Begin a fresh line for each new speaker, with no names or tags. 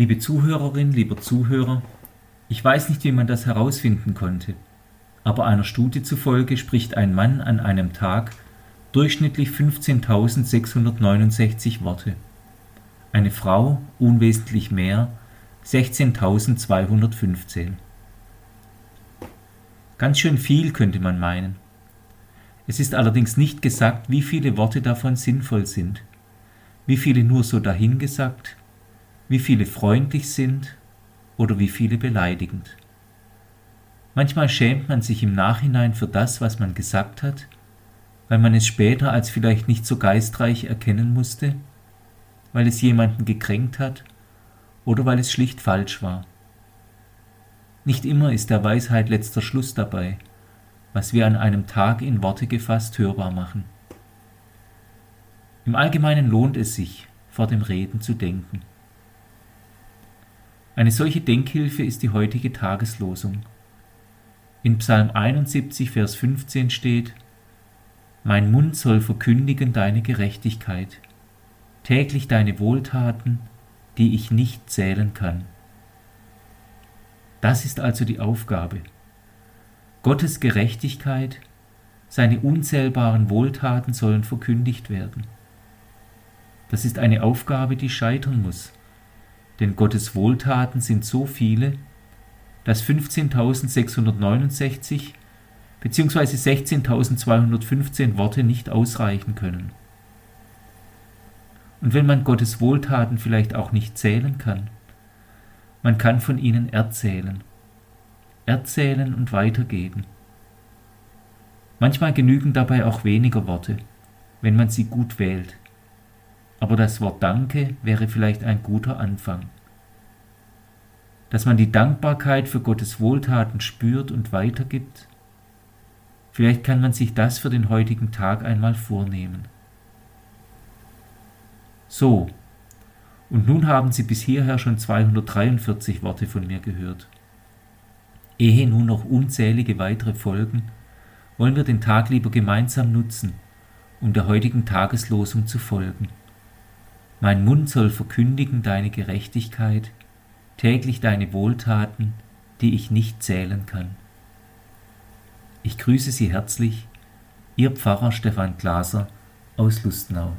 Liebe Zuhörerin, lieber Zuhörer, ich weiß nicht, wie man das herausfinden konnte, aber einer Studie zufolge spricht ein Mann an einem Tag durchschnittlich 15.669 Worte, eine Frau unwesentlich mehr 16.215. Ganz schön viel könnte man meinen. Es ist allerdings nicht gesagt, wie viele Worte davon sinnvoll sind, wie viele nur so dahingesagt, wie viele freundlich sind oder wie viele beleidigend. Manchmal schämt man sich im Nachhinein für das, was man gesagt hat, weil man es später als vielleicht nicht so geistreich erkennen musste, weil es jemanden gekränkt hat oder weil es schlicht falsch war. Nicht immer ist der Weisheit letzter Schluss dabei, was wir an einem Tag in Worte gefasst hörbar machen. Im Allgemeinen lohnt es sich, vor dem Reden zu denken. Eine solche Denkhilfe ist die heutige Tageslosung. In Psalm 71, Vers 15 steht, Mein Mund soll verkündigen deine Gerechtigkeit, täglich deine Wohltaten, die ich nicht zählen kann. Das ist also die Aufgabe. Gottes Gerechtigkeit, seine unzählbaren Wohltaten sollen verkündigt werden. Das ist eine Aufgabe, die scheitern muss, denn Gottes Wohltaten sind so viele, dass 15.669 bzw. 16.215 Worte nicht ausreichen können. Und wenn man Gottes Wohltaten vielleicht auch nicht zählen kann, man kann von ihnen erzählen. Erzählen und weitergeben. Manchmal genügen dabei auch weniger Worte, wenn man sie gut wählt. Aber das Wort Danke wäre vielleicht ein guter Anfang. Dass man die Dankbarkeit für Gottes Wohltaten spürt und weitergibt, vielleicht kann man sich das für den heutigen Tag einmal vornehmen. So, und nun haben Sie bis hierher schon 243 Worte von mir gehört. Ehe nun noch unzählige weitere folgen, wollen wir den Tag lieber gemeinsam nutzen, um der heutigen Tageslosung zu folgen. Mein Mund soll verkündigen deine Gerechtigkeit, täglich deine Wohltaten, die ich nicht zählen kann. Ich grüße Sie herzlich, Ihr Pfarrer Stefan Glaser aus Lustenau.